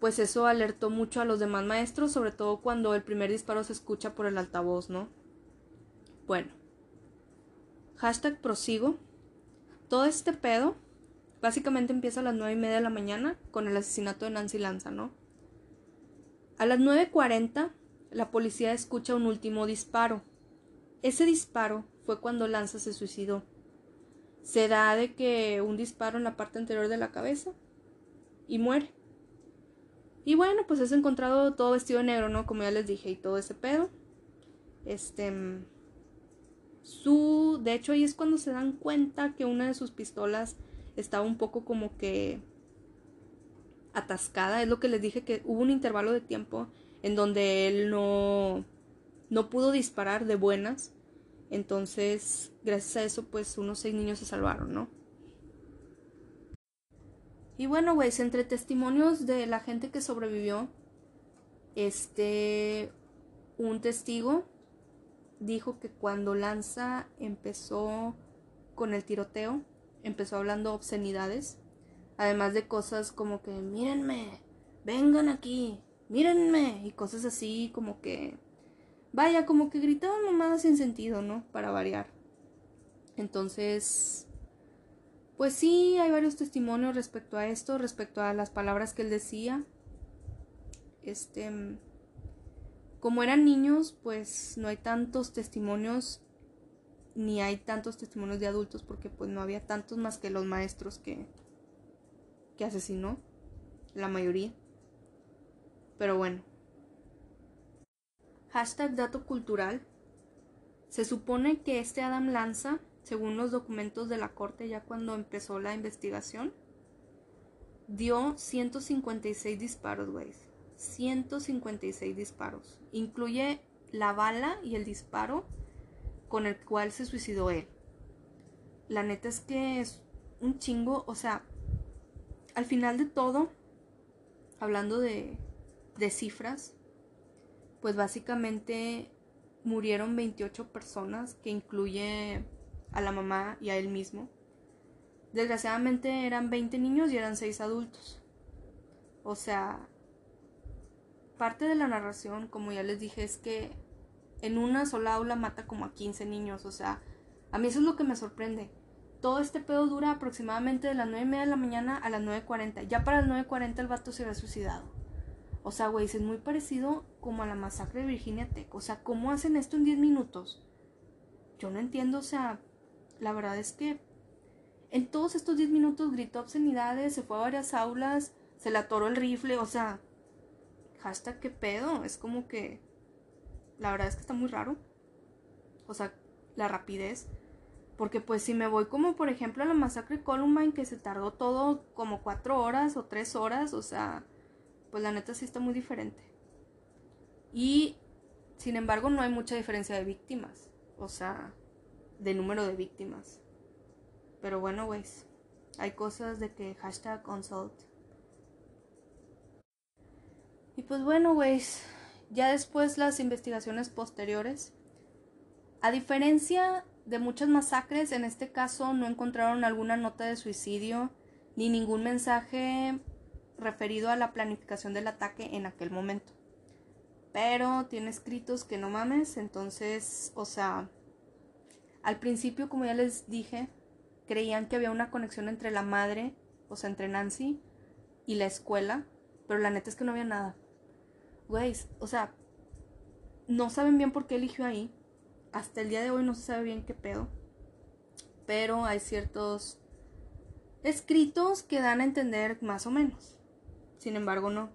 pues eso alertó mucho a los demás maestros, sobre todo cuando el primer disparo se escucha por el altavoz, ¿no? Bueno. Hashtag prosigo. todo este pedo básicamente empieza a las nueve y media de la mañana con el asesinato de Nancy Lanza, ¿no? A las 9.40 la policía escucha un último disparo. Ese disparo fue cuando Lanza se suicidó. Se da de que un disparo en la parte anterior de la cabeza y muere. Y bueno, pues es encontrado todo vestido de negro, ¿no? Como ya les dije, y todo ese pedo. Este. Su. De hecho, ahí es cuando se dan cuenta que una de sus pistolas estaba un poco como que atascada. Es lo que les dije que hubo un intervalo de tiempo en donde él no, no pudo disparar de buenas. Entonces, gracias a eso, pues unos seis niños se salvaron, ¿no? Y bueno, güey, entre testimonios de la gente que sobrevivió, este, un testigo dijo que cuando Lanza empezó con el tiroteo, empezó hablando obscenidades, además de cosas como que, mírenme, vengan aquí, mírenme, y cosas así como que, vaya, como que gritaban mamadas sin sentido, ¿no? Para variar. Entonces, pues sí, hay varios testimonios respecto a esto, respecto a las palabras que él decía. Este, como eran niños, pues no hay tantos testimonios ni hay tantos testimonios de adultos porque pues no había tantos más que los maestros que que asesinó la mayoría. Pero bueno. Hashtag dato cultural. Se supone que este Adam Lanza según los documentos de la corte ya cuando empezó la investigación, dio 156 disparos, güey. 156 disparos. Incluye la bala y el disparo con el cual se suicidó él. La neta es que es un chingo, o sea, al final de todo, hablando de, de cifras, pues básicamente murieron 28 personas, que incluye a la mamá y a él mismo. Desgraciadamente eran 20 niños y eran 6 adultos. O sea, parte de la narración, como ya les dije, es que en una sola aula mata como a 15 niños. O sea, a mí eso es lo que me sorprende. Todo este pedo dura aproximadamente de las 9 y media de la mañana a las 9.40. Ya para las 9.40 el vato se había suicidado. O sea, güey, es muy parecido como a la masacre de Virginia Tech. O sea, ¿cómo hacen esto en 10 minutos? Yo no entiendo, o sea, la verdad es que en todos estos 10 minutos gritó obscenidades, se fue a varias aulas, se le atoró el rifle, o sea, hashtag qué pedo, es como que la verdad es que está muy raro. O sea, la rapidez. Porque pues si me voy como por ejemplo a la masacre Columbine que se tardó todo como cuatro horas o tres horas, o sea, pues la neta sí está muy diferente. Y sin embargo no hay mucha diferencia de víctimas. O sea, de número de víctimas. Pero bueno, güeyes, hay cosas de que hashtag consult. Y pues bueno, güeyes, ya después las investigaciones posteriores, a diferencia de muchas masacres, en este caso no encontraron alguna nota de suicidio ni ningún mensaje referido a la planificación del ataque en aquel momento. Pero tiene escritos que no mames, entonces, o sea, al principio, como ya les dije, creían que había una conexión entre la madre, o sea, entre Nancy y la escuela, pero la neta es que no había nada. Güey, o sea, no saben bien por qué eligió ahí. Hasta el día de hoy no se sabe bien qué pedo. Pero hay ciertos escritos que dan a entender más o menos. Sin embargo, no.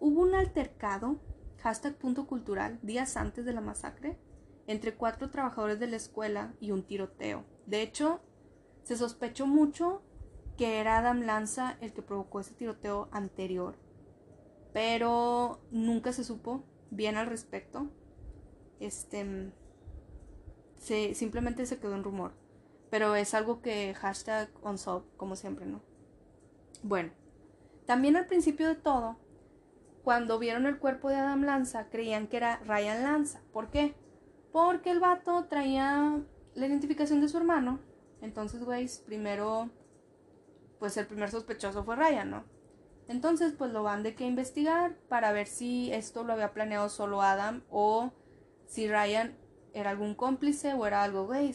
Hubo un altercado, hashtag punto cultural, días antes de la masacre, entre cuatro trabajadores de la escuela y un tiroteo. De hecho, se sospechó mucho que era Adam Lanza el que provocó ese tiroteo anterior, pero nunca se supo bien al respecto. Este se, simplemente se quedó en rumor, pero es algo que hashtag unsolved, como siempre, ¿no? Bueno, también al principio de todo, cuando vieron el cuerpo de Adam Lanza, creían que era Ryan Lanza. ¿Por qué? Porque el vato traía la identificación de su hermano. Entonces, güey, primero, pues el primer sospechoso fue Ryan, ¿no? Entonces, pues lo van de que investigar para ver si esto lo había planeado solo Adam o si Ryan era algún cómplice o era algo, güey.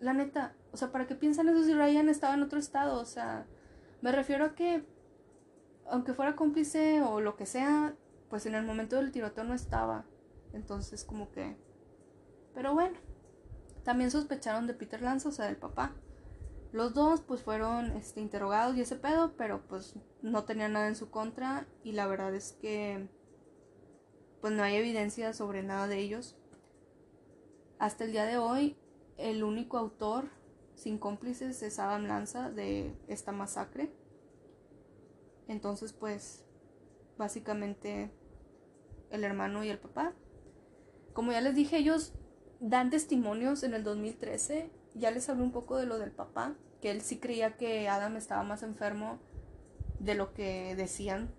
La neta, O sea, ¿para qué piensan eso si Ryan estaba en otro estado? O sea, me refiero a que, aunque fuera cómplice o lo que sea, pues en el momento del tiroteo no estaba. Entonces, como que... Pero bueno, también sospecharon de Peter Lance, o sea, del papá. Los dos pues fueron este, interrogados y ese pedo, pero pues no tenían nada en su contra y la verdad es que pues no hay evidencia sobre nada de ellos. Hasta el día de hoy, el único autor sin cómplices es Adam Lanza de esta masacre. Entonces, pues, básicamente el hermano y el papá. Como ya les dije, ellos dan testimonios en el 2013. Ya les hablé un poco de lo del papá, que él sí creía que Adam estaba más enfermo de lo que decían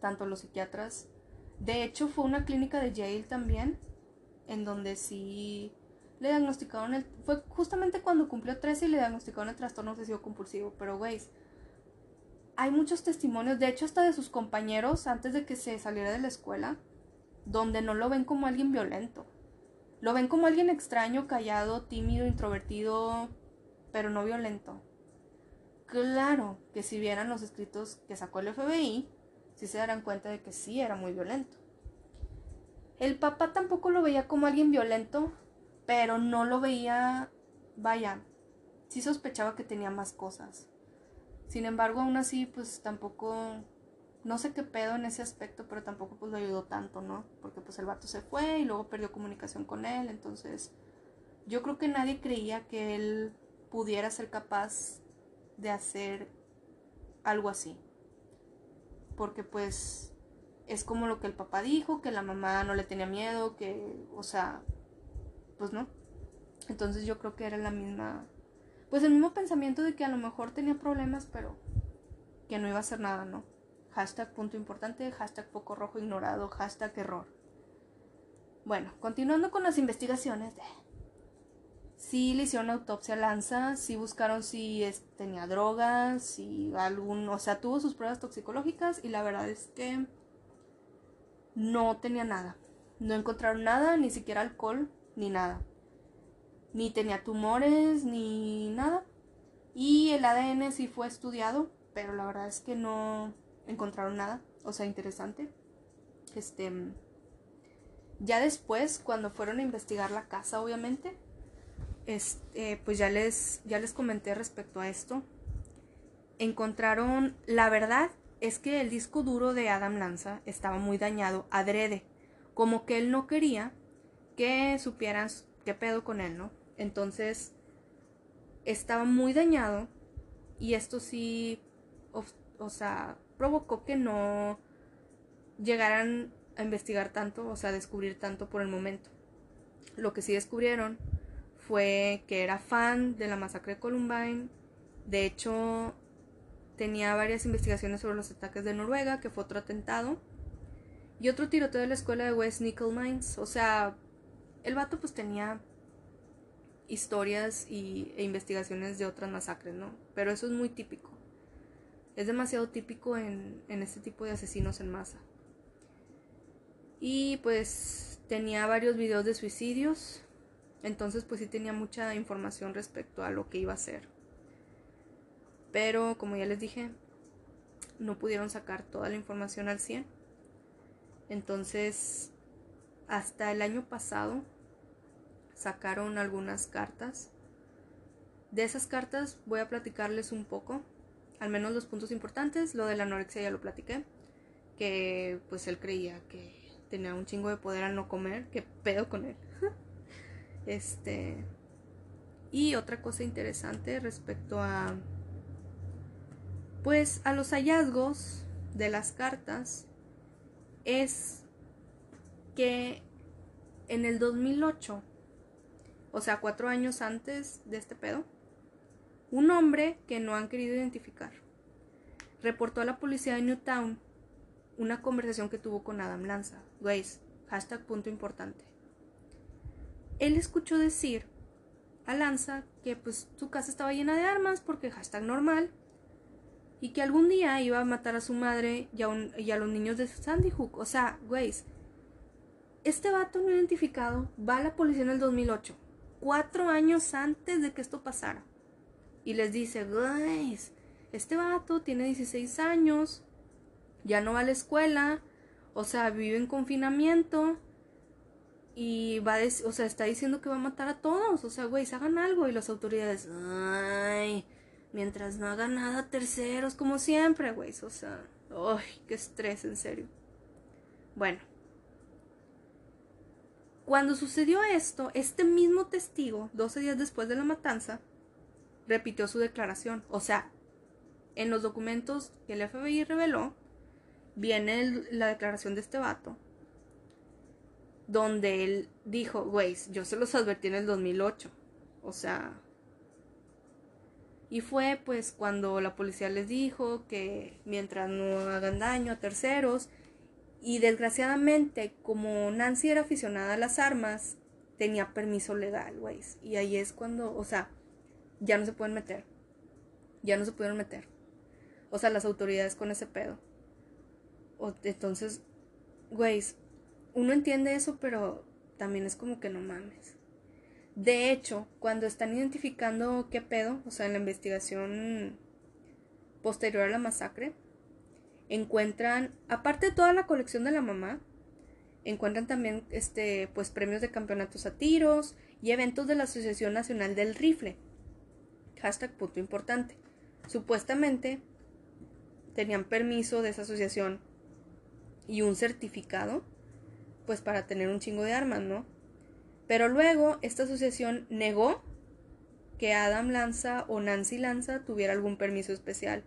tanto los psiquiatras. De hecho, fue una clínica de Yale también, en donde sí le diagnosticaron el... Fue justamente cuando cumplió 13 y le diagnosticaron el trastorno obsesivo compulsivo. Pero, güey, hay muchos testimonios, de hecho hasta de sus compañeros antes de que se saliera de la escuela, donde no lo ven como alguien violento. Lo ven como alguien extraño, callado, tímido, introvertido, pero no violento. Claro que si vieran los escritos que sacó el FBI, sí se darán cuenta de que sí era muy violento. El papá tampoco lo veía como alguien violento, pero no lo veía, vaya, sí sospechaba que tenía más cosas. Sin embargo, aún así, pues tampoco, no sé qué pedo en ese aspecto, pero tampoco pues lo ayudó tanto, ¿no? Porque pues el vato se fue y luego perdió comunicación con él, entonces yo creo que nadie creía que él pudiera ser capaz de hacer algo así. Porque pues es como lo que el papá dijo, que la mamá no le tenía miedo, que, o sea, pues no. Entonces yo creo que era la misma, pues el mismo pensamiento de que a lo mejor tenía problemas, pero que no iba a hacer nada, ¿no? Hashtag punto importante, hashtag poco rojo ignorado, hashtag error. Bueno, continuando con las investigaciones, sí le hicieron autopsia Lanza, sí buscaron si tenía drogas, si algún, o sea, tuvo sus pruebas toxicológicas y la verdad es que no tenía nada. No encontraron nada, ni siquiera alcohol, ni nada. Ni tenía tumores, ni nada. Y el ADN sí fue estudiado, pero la verdad es que no encontraron nada. O sea, interesante. Este. Ya después, cuando fueron a investigar la casa, obviamente, este, pues ya les, ya les comenté respecto a esto. Encontraron, la verdad es que el disco duro de Adam Lanza estaba muy dañado adrede, como que él no quería que supieran qué pedo con él, ¿no? Entonces, estaba muy dañado y esto sí, o, sea, provocó que no llegaran a investigar tanto, o sea, a descubrir tanto por el momento. Lo que sí descubrieron fue que era fan de la masacre de Columbine. De hecho, tenía varias investigaciones sobre los ataques de Noruega, que fue otro atentado. Y otro tiroteo de la escuela de West Nickel Mines. O sea, el vato pues tenía historias y, e investigaciones de otras masacres, ¿no? Pero eso es muy típico. Es demasiado típico en, en este tipo de asesinos en masa. Y pues tenía varios videos de suicidios. Entonces pues sí tenía mucha información respecto a lo que iba a hacer. Pero como ya les dije, no pudieron sacar toda la información al 100. Entonces, hasta el año pasado sacaron algunas cartas. De esas cartas voy a platicarles un poco, al menos los puntos importantes. Lo de la anorexia ya lo platiqué, que pues él creía que tenía un chingo de poder al no comer, que pedo con él. este. Y otra cosa interesante respecto a pues a los hallazgos de las cartas es que en el 2008 o sea, cuatro años antes de este pedo, un hombre que no han querido identificar reportó a la policía de Newtown una conversación que tuvo con Adam Lanza. Guys, hashtag punto importante. Él escuchó decir a Lanza que pues su casa estaba llena de armas porque hashtag normal y que algún día iba a matar a su madre y a, a los niños de Sandy Hook. O sea, güey, este vato no identificado va a la policía en el 2008 cuatro años antes de que esto pasara. Y les dice, guys, este vato tiene 16 años, ya no va a la escuela, o sea, vive en confinamiento y va a o sea, está diciendo que va a matar a todos, o sea, güey, hagan algo y las autoridades, ay, mientras no hagan nada terceros, como siempre, güey, o sea, ay, qué estrés, en serio. Bueno, cuando sucedió esto, este mismo testigo, 12 días después de la matanza, repitió su declaración, o sea, en los documentos que el FBI reveló, viene la declaración de este vato, donde él dijo, güey, yo se los advertí en el 2008, o sea, y fue pues cuando la policía les dijo que mientras no hagan daño a terceros, y desgraciadamente como Nancy era aficionada a las armas, tenía permiso legal, güey, y ahí es cuando, o sea, ya no se pueden meter, ya no se pudieron meter, o sea, las autoridades con ese pedo. Entonces, güey, uno entiende eso, pero también es como que no mames. De hecho, cuando están identificando qué pedo, o sea, en la investigación posterior a la masacre, encuentran, aparte de toda la colección de la mamá, encuentran también este, pues premios de campeonatos a tiros y eventos de la Asociación Nacional del Rifle. Hashtag punto importante. Supuestamente tenían permiso de esa asociación y un certificado, pues para tener un chingo de armas, ¿no? Pero luego esta asociación negó que Adam Lanza o Nancy Lanza tuviera algún permiso especial.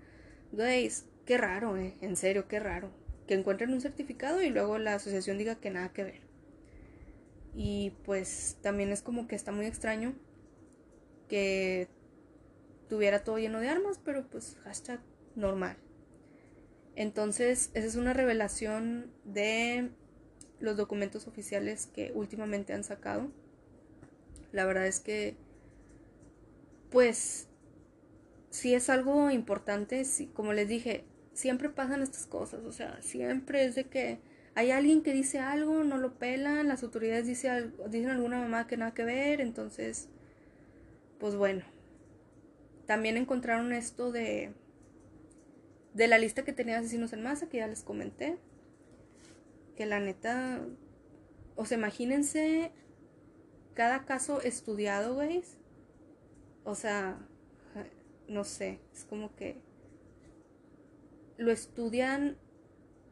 Guys, qué raro, ¿eh? En serio, qué raro. Que encuentren un certificado y luego la asociación diga que nada que ver. Y pues también es como que está muy extraño que tuviera todo lleno de armas, pero pues hashtag normal. Entonces, esa es una revelación de los documentos oficiales que últimamente han sacado. La verdad es que, pues, si es algo importante, como les dije, siempre pasan estas cosas, o sea, siempre es de que hay alguien que dice algo, no lo pelan, las autoridades dicen, dicen alguna mamá que nada que ver, entonces, pues bueno. También encontraron esto de de la lista que tenía asesinos en masa, que ya les comenté, que la neta, o sea, imagínense cada caso estudiado, güey. O sea, no sé, es como que lo estudian,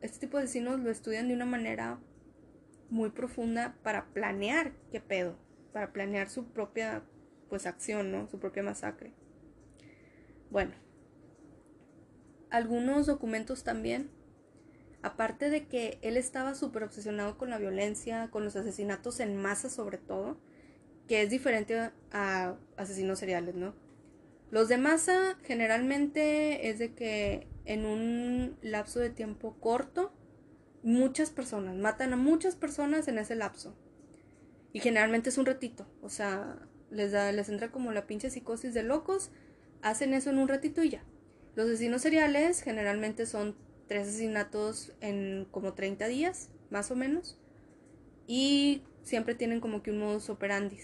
este tipo de asesinos lo estudian de una manera muy profunda para planear qué pedo, para planear su propia, pues, acción, ¿no? Su propia masacre. Bueno, algunos documentos también. Aparte de que él estaba súper obsesionado con la violencia, con los asesinatos en masa sobre todo, que es diferente a asesinos seriales, ¿no? Los de masa generalmente es de que en un lapso de tiempo corto, muchas personas, matan a muchas personas en ese lapso. Y generalmente es un ratito, o sea, les, da, les entra como la pinche psicosis de locos, hacen eso en un ratito y ya, los asesinos seriales generalmente son tres asesinatos en como 30 días, más o menos. Y siempre tienen como que un modus operandi.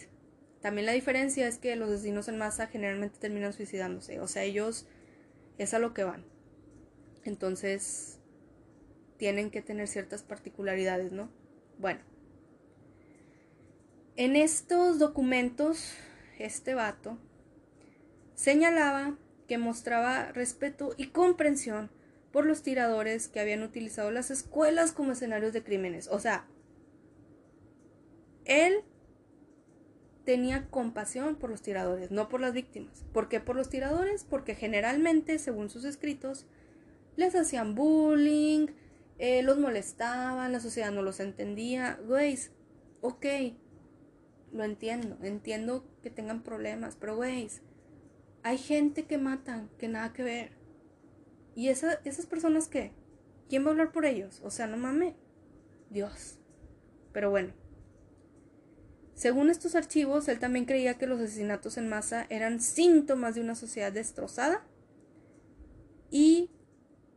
También la diferencia es que los asesinos en masa generalmente terminan suicidándose. O sea, ellos es a lo que van. Entonces, tienen que tener ciertas particularidades, ¿no? Bueno. En estos documentos, este vato señalaba que mostraba respeto y comprensión por los tiradores que habían utilizado las escuelas como escenarios de crímenes. O sea, él tenía compasión por los tiradores, no por las víctimas. ¿Por qué por los tiradores? Porque generalmente, según sus escritos, les hacían bullying, eh, los molestaban, la sociedad no los entendía. Güeyes, ok, lo entiendo, entiendo que tengan problemas, pero güeyes, hay gente que matan, que nada que ver. ¿Y esas personas qué? ¿Quién va a hablar por ellos? O sea, no mames. Dios. Pero bueno. Según estos archivos, él también creía que los asesinatos en masa eran síntomas de una sociedad destrozada. Y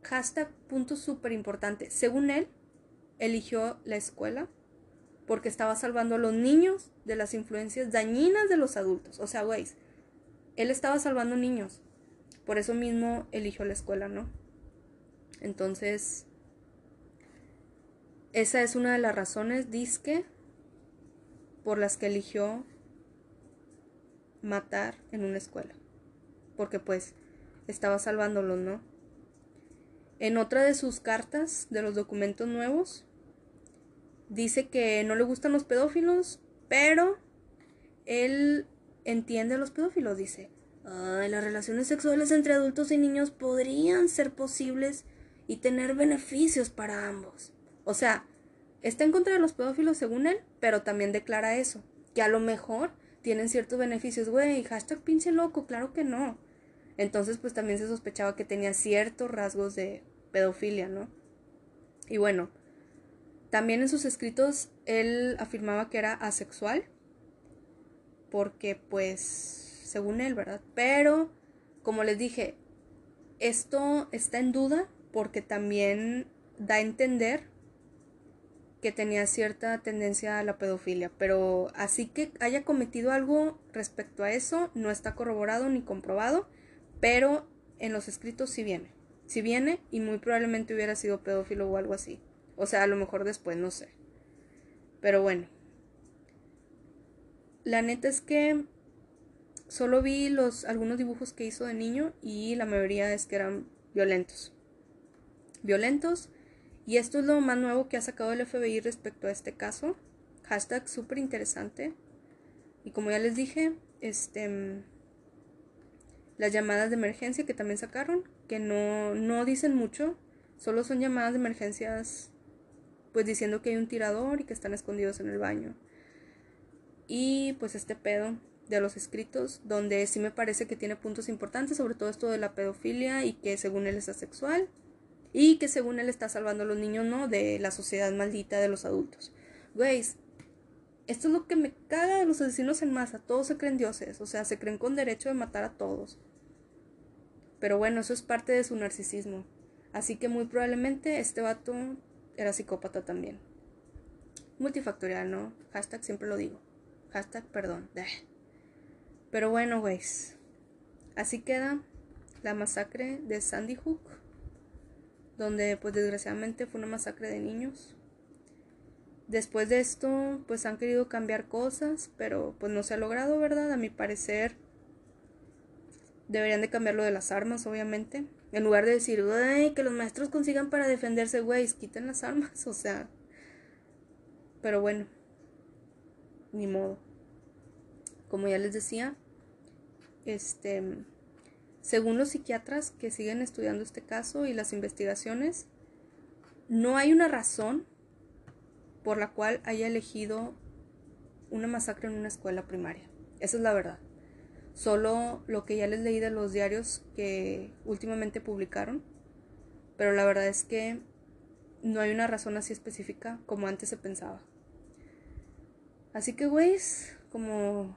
hashtag punto súper importante. Según él, eligió la escuela porque estaba salvando a los niños de las influencias dañinas de los adultos. O sea, güey, él estaba salvando niños. Por eso mismo eligió la escuela, ¿no? Entonces, esa es una de las razones, disque, por las que eligió matar en una escuela. Porque pues estaba salvándolos, ¿no? En otra de sus cartas de los documentos nuevos, dice que no le gustan los pedófilos, pero él entiende a los pedófilos, dice. Ay, las relaciones sexuales entre adultos y niños podrían ser posibles y tener beneficios para ambos. O sea, está en contra de los pedófilos según él, pero también declara eso, que a lo mejor tienen ciertos beneficios, güey, hashtag pinche loco, claro que no. Entonces, pues también se sospechaba que tenía ciertos rasgos de pedofilia, ¿no? Y bueno, también en sus escritos él afirmaba que era asexual, porque pues, según él, ¿verdad? Pero, como les dije, esto está en duda porque también da a entender que tenía cierta tendencia a la pedofilia, pero así que haya cometido algo respecto a eso no está corroborado ni comprobado, pero en los escritos sí viene. Sí viene y muy probablemente hubiera sido pedófilo o algo así. O sea, a lo mejor después, no sé. Pero bueno. La neta es que solo vi los algunos dibujos que hizo de niño y la mayoría es que eran violentos. Violentos y esto es lo más nuevo que ha sacado el FBI respecto a este caso. Hashtag súper interesante. Y como ya les dije, este, las llamadas de emergencia que también sacaron, que no, no dicen mucho, solo son llamadas de emergencias, pues diciendo que hay un tirador y que están escondidos en el baño. Y pues este pedo de los escritos, donde sí me parece que tiene puntos importantes, sobre todo esto de la pedofilia y que según él es asexual y que según él está salvando a los niños, ¿no? De la sociedad maldita de los adultos. Güey, esto es lo que me caga de los asesinos en masa. Todos se creen dioses, o sea, se creen con derecho de matar a todos. Pero bueno, eso es parte de su narcisismo. Así que muy probablemente este vato era psicópata también. Multifactorial, ¿no? Hashtag siempre lo digo. Hashtag perdón. Pero bueno, güeyes. Así queda la masacre de Sandy Hook donde pues desgraciadamente fue una masacre de niños. Después de esto, pues han querido cambiar cosas, pero pues no se ha logrado, ¿verdad? A mi parecer, deberían de cambiar lo de las armas, obviamente. En lugar de decir, güey, que los maestros consigan para defenderse, güey, quiten las armas, o sea. Pero bueno, ni modo. Como ya les decía, este según los psiquiatras que siguen estudiando este caso y las investigaciones, no hay una razón por la cual haya elegido una masacre en una escuela primaria. Esa es la verdad. Solo lo que ya les leí de los diarios que últimamente publicaron. Pero la verdad es que no hay una razón así específica como antes se pensaba. Así que, güeyes, como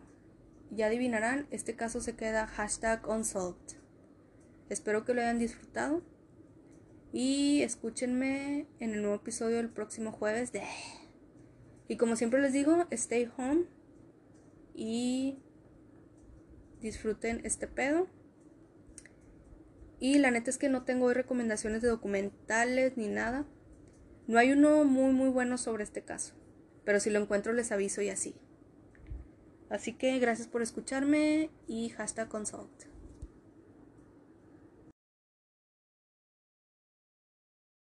ya adivinarán, este caso se queda hashtag unsolved. Espero que lo hayan disfrutado. Y escúchenme en el nuevo episodio del próximo jueves de... Y como siempre les digo, stay home y disfruten este pedo. Y la neta es que no tengo hoy recomendaciones de documentales ni nada. No hay uno muy muy bueno sobre este caso. Pero si lo encuentro les aviso y así. Así que gracias por escucharme y hashtag consult.